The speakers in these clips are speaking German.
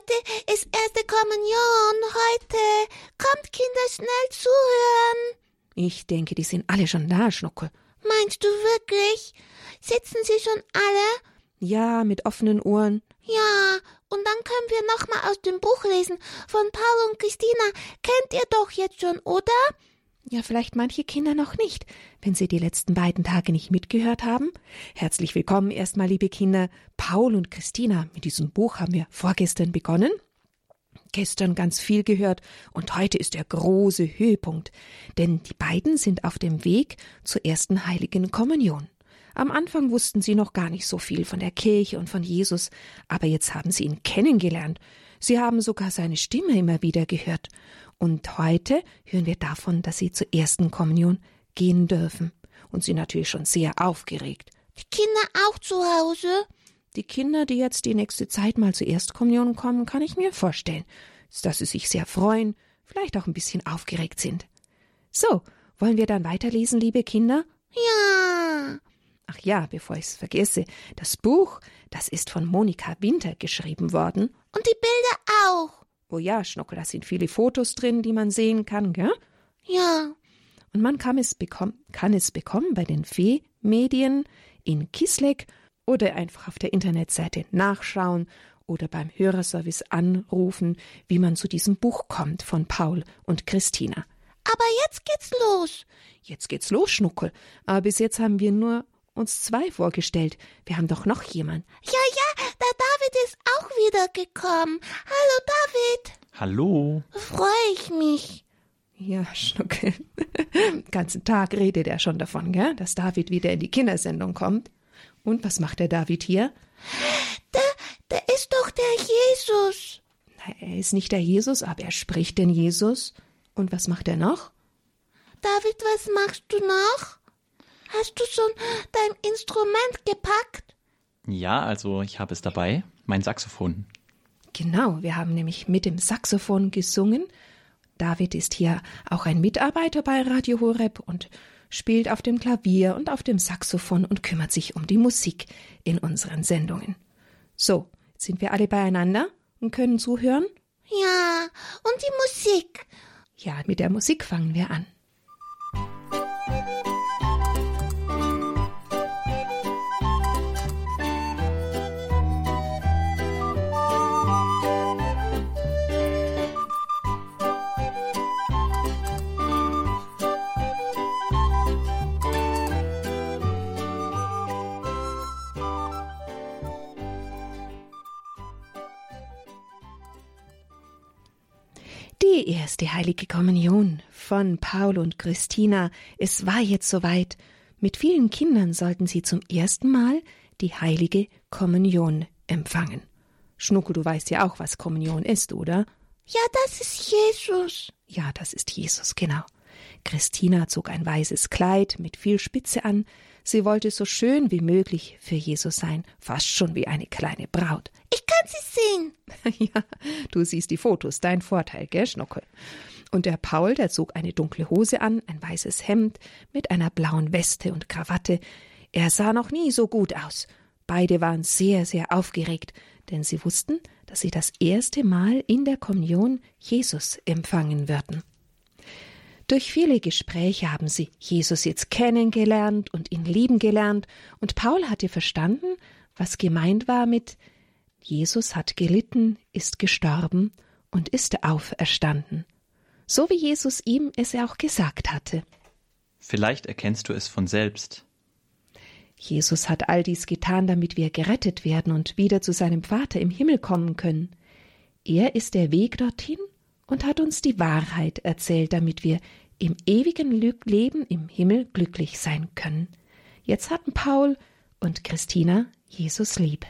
Heute ist erste Kommunion. Heute. Kommt, Kinder, schnell zuhören. Ich denke, die sind alle schon da, Schnuckel. Meinst du wirklich? Sitzen sie schon alle? Ja, mit offenen Ohren. Ja, und dann können wir nochmal aus dem Buch lesen von Paul und Christina. Kennt ihr doch jetzt schon, oder? Ja, vielleicht manche Kinder noch nicht, wenn sie die letzten beiden Tage nicht mitgehört haben. Herzlich willkommen erstmal, liebe Kinder. Paul und Christina, mit diesem Buch haben wir vorgestern begonnen. Gestern ganz viel gehört und heute ist der große Höhepunkt, denn die beiden sind auf dem Weg zur ersten heiligen Kommunion. Am Anfang wussten sie noch gar nicht so viel von der Kirche und von Jesus, aber jetzt haben sie ihn kennengelernt. Sie haben sogar seine Stimme immer wieder gehört. Und heute hören wir davon, dass sie zur ersten Kommunion gehen dürfen. Und sie natürlich schon sehr aufgeregt. Die Kinder auch zu Hause? Die Kinder, die jetzt die nächste Zeit mal zur Erstkommunion kommen, kann ich mir vorstellen, dass sie sich sehr freuen, vielleicht auch ein bisschen aufgeregt sind. So, wollen wir dann weiterlesen, liebe Kinder? Ja. Ach ja, bevor ich es vergesse, das Buch, das ist von Monika Winter geschrieben worden. Und die Bilder auch. Oh ja, Schnuckel, da sind viele Fotos drin, die man sehen kann, gell? Ja. Und man kann es, bekommen, kann es bekommen bei den Fee-Medien in Kisleck oder einfach auf der Internetseite nachschauen oder beim Hörerservice anrufen, wie man zu diesem Buch kommt von Paul und Christina. Aber jetzt geht's los. Jetzt geht's los, Schnuckel. Aber bis jetzt haben wir nur uns zwei vorgestellt. Wir haben doch noch jemand. Ja, ja, der David ist auch wieder gekommen. Hallo, David. Hallo. Freue ich mich. Ja, Schnuckel. Den ganzen Tag redet er schon davon, gell? dass David wieder in die Kindersendung kommt. Und was macht der David hier? Der, der ist doch der Jesus. Er ist nicht der Jesus, aber er spricht den Jesus. Und was macht er noch? David, was machst du noch? Hast du schon dein Instrument gepackt? Ja, also ich habe es dabei, mein Saxophon. Genau, wir haben nämlich mit dem Saxophon gesungen. David ist hier auch ein Mitarbeiter bei Radio Horeb und spielt auf dem Klavier und auf dem Saxophon und kümmert sich um die Musik in unseren Sendungen. So, sind wir alle beieinander und können zuhören? Ja, und die Musik. Ja, mit der Musik fangen wir an. Die erste heilige Kommunion von Paul und Christina. Es war jetzt soweit. Mit vielen Kindern sollten sie zum ersten Mal die heilige Kommunion empfangen. Schnuckel, du weißt ja auch, was Kommunion ist, oder? Ja, das ist Jesus. Ja, das ist Jesus, genau. Christina zog ein weißes Kleid mit viel Spitze an. Sie wollte so schön wie möglich für Jesus sein, fast schon wie eine kleine Braut. Ich kann sie sehen. ja, du siehst die Fotos, dein Vorteil, gell, Schnuckel? Und der Paul, der zog eine dunkle Hose an, ein weißes Hemd mit einer blauen Weste und Krawatte. Er sah noch nie so gut aus. Beide waren sehr, sehr aufgeregt, denn sie wussten, dass sie das erste Mal in der Kommunion Jesus empfangen würden. Durch viele Gespräche haben sie Jesus jetzt kennengelernt und ihn lieben gelernt, und Paul hatte verstanden, was gemeint war mit Jesus hat gelitten, ist gestorben und ist auferstanden, so wie Jesus ihm es auch gesagt hatte. Vielleicht erkennst du es von selbst. Jesus hat all dies getan, damit wir gerettet werden und wieder zu seinem Vater im Himmel kommen können. Er ist der Weg dorthin und hat uns die Wahrheit erzählt, damit wir im ewigen Leben im Himmel glücklich sein können. Jetzt hatten Paul und Christina Jesus lieb.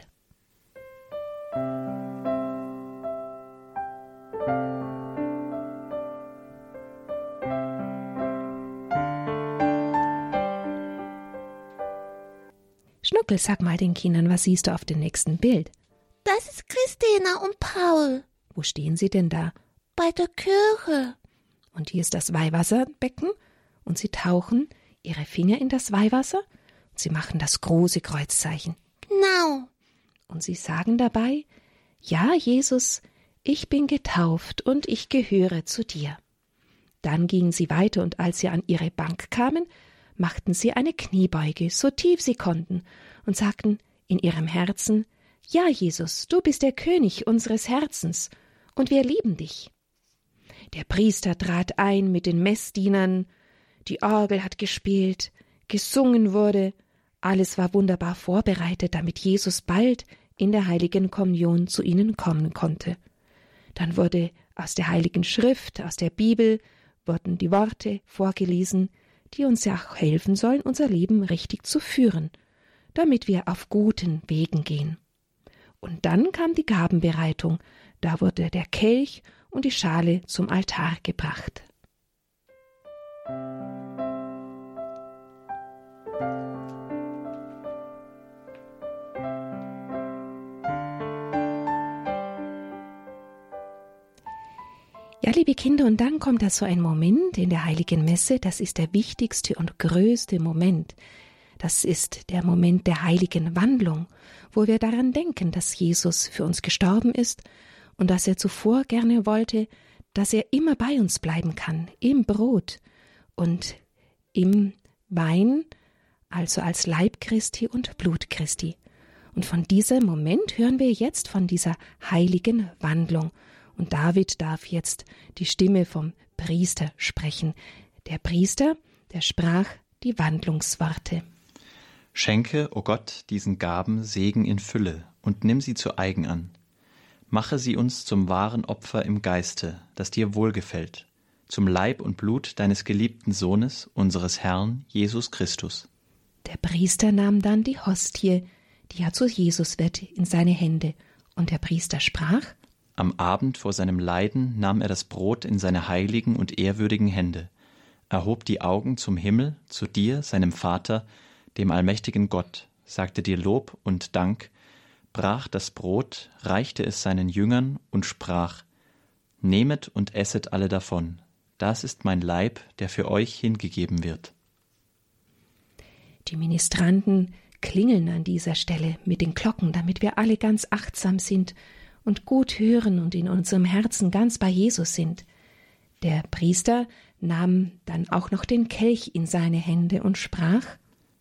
Schnuckel, sag mal den Kindern, was siehst du auf dem nächsten Bild? Das ist Christina und Paul. Wo stehen sie denn da? Bei der Kirche. Und hier ist das Weihwasserbecken und sie tauchen ihre Finger in das Weihwasser und sie machen das große Kreuzzeichen. Genau. Und sie sagen dabei, ja, Jesus, ich bin getauft und ich gehöre zu dir. Dann gingen sie weiter, und als sie an ihre Bank kamen, machten sie eine Kniebeuge, so tief sie konnten, und sagten in ihrem Herzen Ja, Jesus, du bist der König unseres Herzens, und wir lieben dich. Der Priester trat ein mit den Messdienern, die Orgel hat gespielt, gesungen wurde, alles war wunderbar vorbereitet, damit Jesus bald in der heiligen Kommunion zu ihnen kommen konnte. Dann wurde aus der heiligen Schrift, aus der Bibel, wurden die Worte vorgelesen, die uns ja auch helfen sollen, unser Leben richtig zu führen, damit wir auf guten Wegen gehen. Und dann kam die Gabenbereitung, da wurde der Kelch und die Schale zum Altar gebracht. Ja, liebe Kinder, und dann kommt da so ein Moment in der heiligen Messe, das ist der wichtigste und größte Moment. Das ist der Moment der heiligen Wandlung, wo wir daran denken, dass Jesus für uns gestorben ist und dass er zuvor gerne wollte, dass er immer bei uns bleiben kann, im Brot und im Wein, also als Leib Christi und Blut Christi. Und von diesem Moment hören wir jetzt von dieser heiligen Wandlung. Und David darf jetzt die Stimme vom Priester sprechen. Der Priester, der sprach die Wandlungsworte. Schenke, o oh Gott, diesen Gaben Segen in Fülle und nimm sie zu eigen an. Mache sie uns zum wahren Opfer im Geiste, das dir wohlgefällt, zum Leib und Blut deines geliebten Sohnes, unseres Herrn Jesus Christus. Der Priester nahm dann die Hostie, die ja zu Jesus wird, in seine Hände, und der Priester sprach Am Abend vor seinem Leiden nahm er das Brot in seine heiligen und ehrwürdigen Hände, erhob die Augen zum Himmel, zu dir, seinem Vater, dem allmächtigen Gott, sagte dir Lob und Dank, brach das Brot, reichte es seinen Jüngern und sprach Nehmet und esset alle davon, das ist mein Leib, der für euch hingegeben wird. Die Ministranten klingeln an dieser Stelle mit den Glocken, damit wir alle ganz achtsam sind und gut hören und in unserem Herzen ganz bei Jesus sind. Der Priester nahm dann auch noch den Kelch in seine Hände und sprach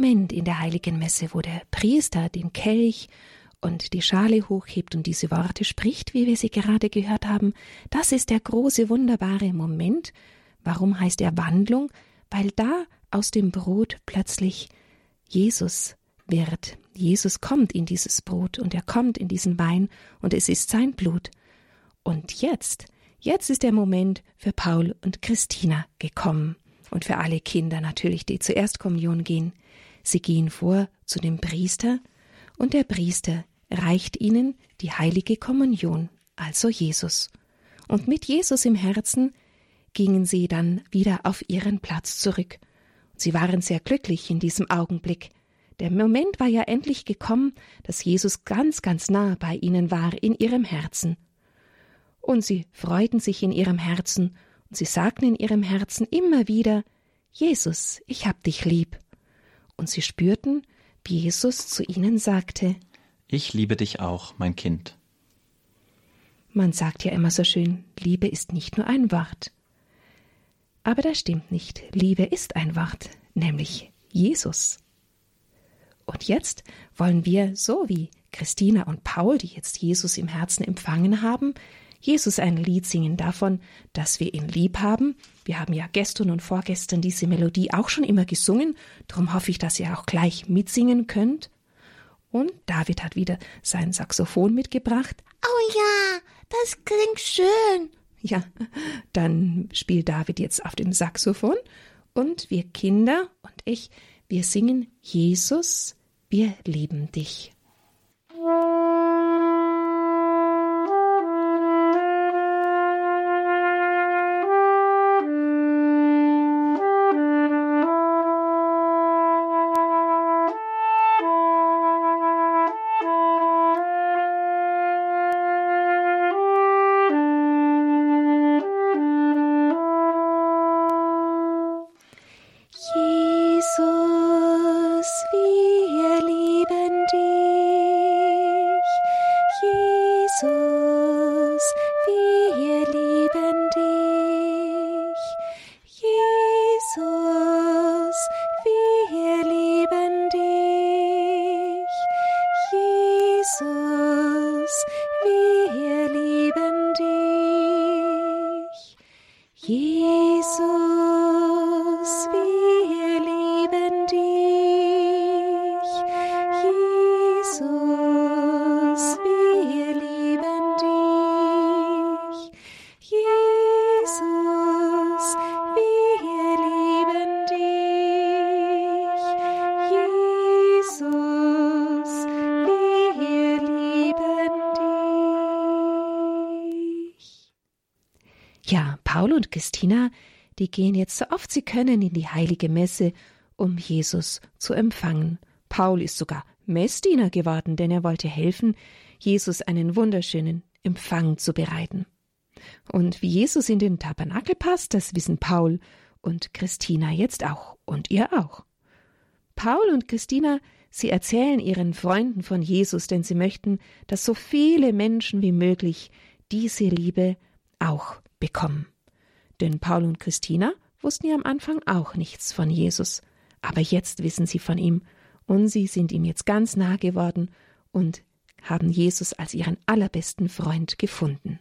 Moment in der heiligen Messe, wo der Priester den Kelch und die Schale hochhebt und diese Worte spricht, wie wir sie gerade gehört haben, das ist der große, wunderbare Moment. Warum heißt er Wandlung? Weil da aus dem Brot plötzlich Jesus wird. Jesus kommt in dieses Brot und er kommt in diesen Wein und es ist sein Blut. Und jetzt, jetzt ist der Moment für Paul und Christina gekommen und für alle Kinder natürlich, die zur Erstkommunion gehen. Sie gehen vor zu dem Priester und der Priester reicht ihnen die heilige Kommunion, also Jesus. Und mit Jesus im Herzen gingen sie dann wieder auf ihren Platz zurück. Sie waren sehr glücklich in diesem Augenblick. Der Moment war ja endlich gekommen, dass Jesus ganz, ganz nah bei ihnen war in ihrem Herzen. Und sie freuten sich in ihrem Herzen und sie sagten in ihrem Herzen immer wieder Jesus, ich hab dich lieb. Und sie spürten, wie Jesus zu ihnen sagte Ich liebe dich auch, mein Kind. Man sagt ja immer so schön, Liebe ist nicht nur ein Wort. Aber das stimmt nicht. Liebe ist ein Wort, nämlich Jesus. Und jetzt wollen wir, so wie Christina und Paul, die jetzt Jesus im Herzen empfangen haben, Jesus ein Lied singen davon, dass wir ihn lieb haben. Wir haben ja gestern und vorgestern diese Melodie auch schon immer gesungen, darum hoffe ich, dass ihr auch gleich mitsingen könnt. Und David hat wieder sein Saxophon mitgebracht. Oh ja, das klingt schön. Ja, dann spielt David jetzt auf dem Saxophon und wir Kinder und ich, wir singen Jesus, wir lieben dich. Paul die gehen jetzt so oft sie können in die heilige Messe, um Jesus zu empfangen. Paul ist sogar Messdiener geworden, denn er wollte helfen, Jesus einen wunderschönen Empfang zu bereiten. Und wie Jesus in den Tabernakel passt, das wissen Paul und Christina jetzt auch und ihr auch. Paul und Christina, sie erzählen ihren Freunden von Jesus, denn sie möchten, dass so viele Menschen wie möglich diese Liebe auch bekommen. Denn Paul und Christina wussten ja am Anfang auch nichts von Jesus, aber jetzt wissen sie von ihm und sie sind ihm jetzt ganz nah geworden und haben Jesus als ihren allerbesten Freund gefunden.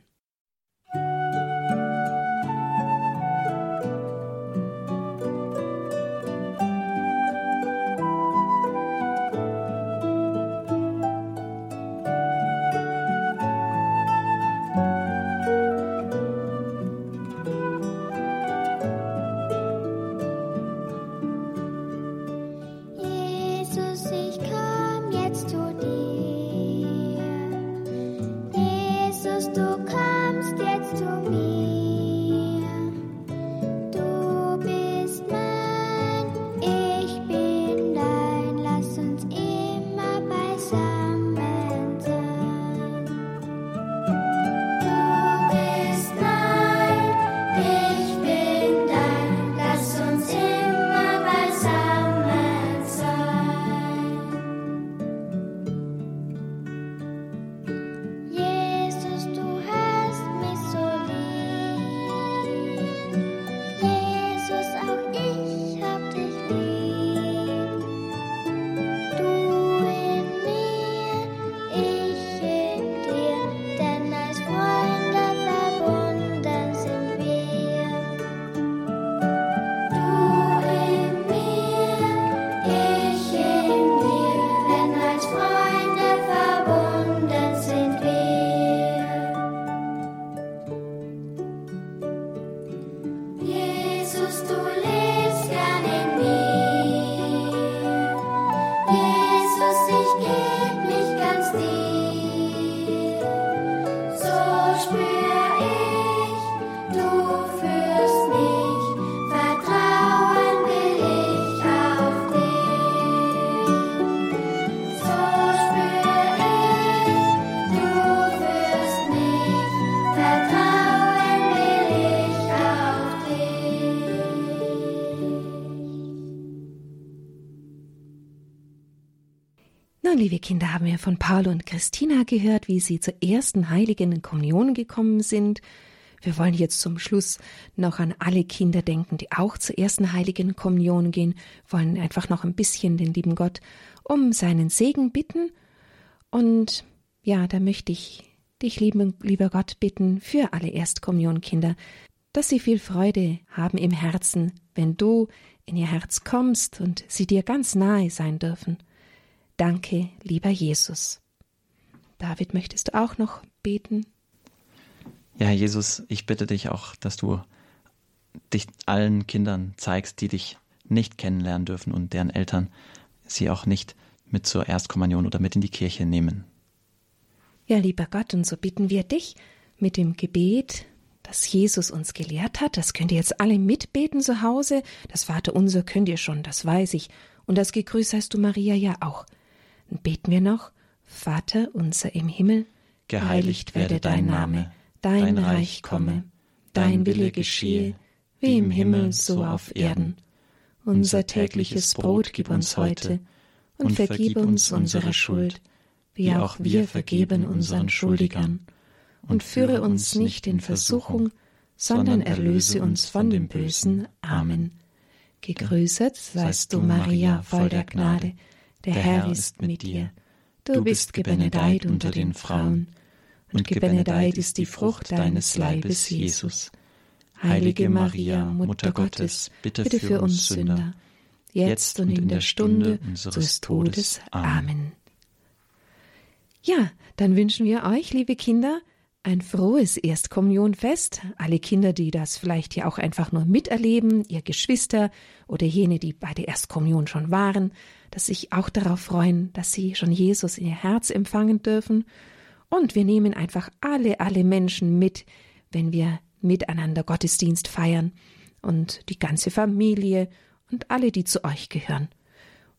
Liebe Kinder, haben wir von Paul und Christina gehört, wie sie zur ersten heiligen Kommunion gekommen sind. Wir wollen jetzt zum Schluss noch an alle Kinder denken, die auch zur ersten heiligen Kommunion gehen, wollen einfach noch ein bisschen den lieben Gott um seinen Segen bitten. Und ja, da möchte ich dich, lieber Gott, bitten für alle Erstkommunionkinder, dass sie viel Freude haben im Herzen, wenn du in ihr Herz kommst und sie dir ganz nahe sein dürfen. Danke, lieber Jesus. David, möchtest du auch noch beten? Ja, Jesus, ich bitte dich auch, dass du dich allen Kindern zeigst, die dich nicht kennenlernen dürfen und deren Eltern sie auch nicht mit zur Erstkommunion oder mit in die Kirche nehmen. Ja, lieber Gott, und so bitten wir dich mit dem Gebet, das Jesus uns gelehrt hat, das könnt ihr jetzt alle mitbeten zu Hause, das Vaterunser könnt ihr schon, das weiß ich, und das Gegrüß heißt du Maria ja auch. Und beten wir noch, Vater unser im Himmel, geheiligt werde dein Name, dein Reich komme, dein Wille geschehe, wie im Himmel so auf Erden. Unser tägliches Brot gib uns heute und vergib uns unsere Schuld, wie auch wir vergeben unseren Schuldigern. Und führe uns nicht in Versuchung, sondern erlöse uns von dem Bösen. Amen. Gegrüßet seist du, Maria, voll der Gnade, der Herr ist mit dir. Du bist gebenedeit unter den Frauen, und gebenedeit ist die Frucht deines Leibes, Jesus. Heilige Maria, Mutter Gottes, bitte für uns Sünder, jetzt und in der Stunde unseres Todes. Amen. Ja, dann wünschen wir euch, liebe Kinder, ein frohes Erstkommunionfest. Alle Kinder, die das vielleicht ja auch einfach nur miterleben, ihr Geschwister oder jene, die bei der Erstkommunion schon waren, dass sich auch darauf freuen, dass sie schon Jesus in ihr Herz empfangen dürfen. Und wir nehmen einfach alle, alle Menschen mit, wenn wir miteinander Gottesdienst feiern und die ganze Familie und alle, die zu euch gehören.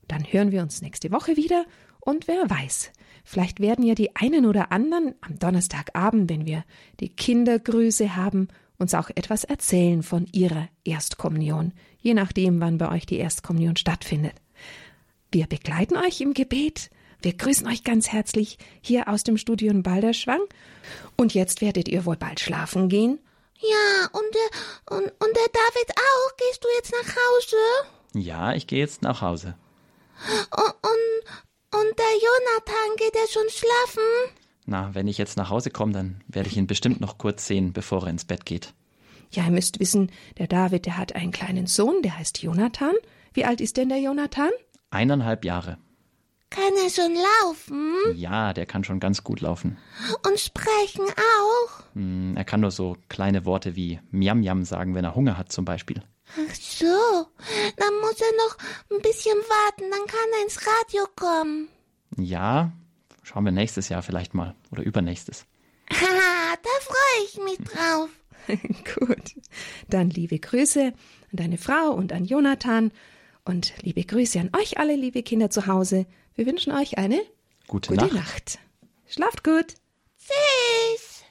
Dann hören wir uns nächste Woche wieder und wer weiß, vielleicht werden ja die einen oder anderen am Donnerstagabend, wenn wir die Kindergrüße haben, uns auch etwas erzählen von ihrer Erstkommunion, je nachdem, wann bei euch die Erstkommunion stattfindet. Wir begleiten euch im Gebet. Wir grüßen euch ganz herzlich hier aus dem Studio in Balderschwang. Und jetzt werdet ihr wohl bald schlafen gehen. Ja, und der, und, und der David auch. Gehst du jetzt nach Hause? Ja, ich gehe jetzt nach Hause. Und, und, und der Jonathan geht er schon schlafen? Na, wenn ich jetzt nach Hause komme, dann werde ich ihn bestimmt noch kurz sehen, bevor er ins Bett geht. Ja, ihr müsst wissen, der David, der hat einen kleinen Sohn, der heißt Jonathan. Wie alt ist denn der Jonathan? Eineinhalb Jahre. Kann er schon laufen? Ja, der kann schon ganz gut laufen. Und sprechen auch? Hm, er kann nur so kleine Worte wie Miam Miam sagen, wenn er Hunger hat zum Beispiel. Ach so, dann muss er noch ein bisschen warten, dann kann er ins Radio kommen. Ja, schauen wir nächstes Jahr vielleicht mal oder übernächstes. Haha, da freue ich mich drauf. Gut. Dann liebe Grüße an deine Frau und an Jonathan und liebe Grüße an euch alle, liebe Kinder zu Hause. Wir wünschen euch eine Gute, gute Nacht. Nacht. Schlaft gut. Tschüss.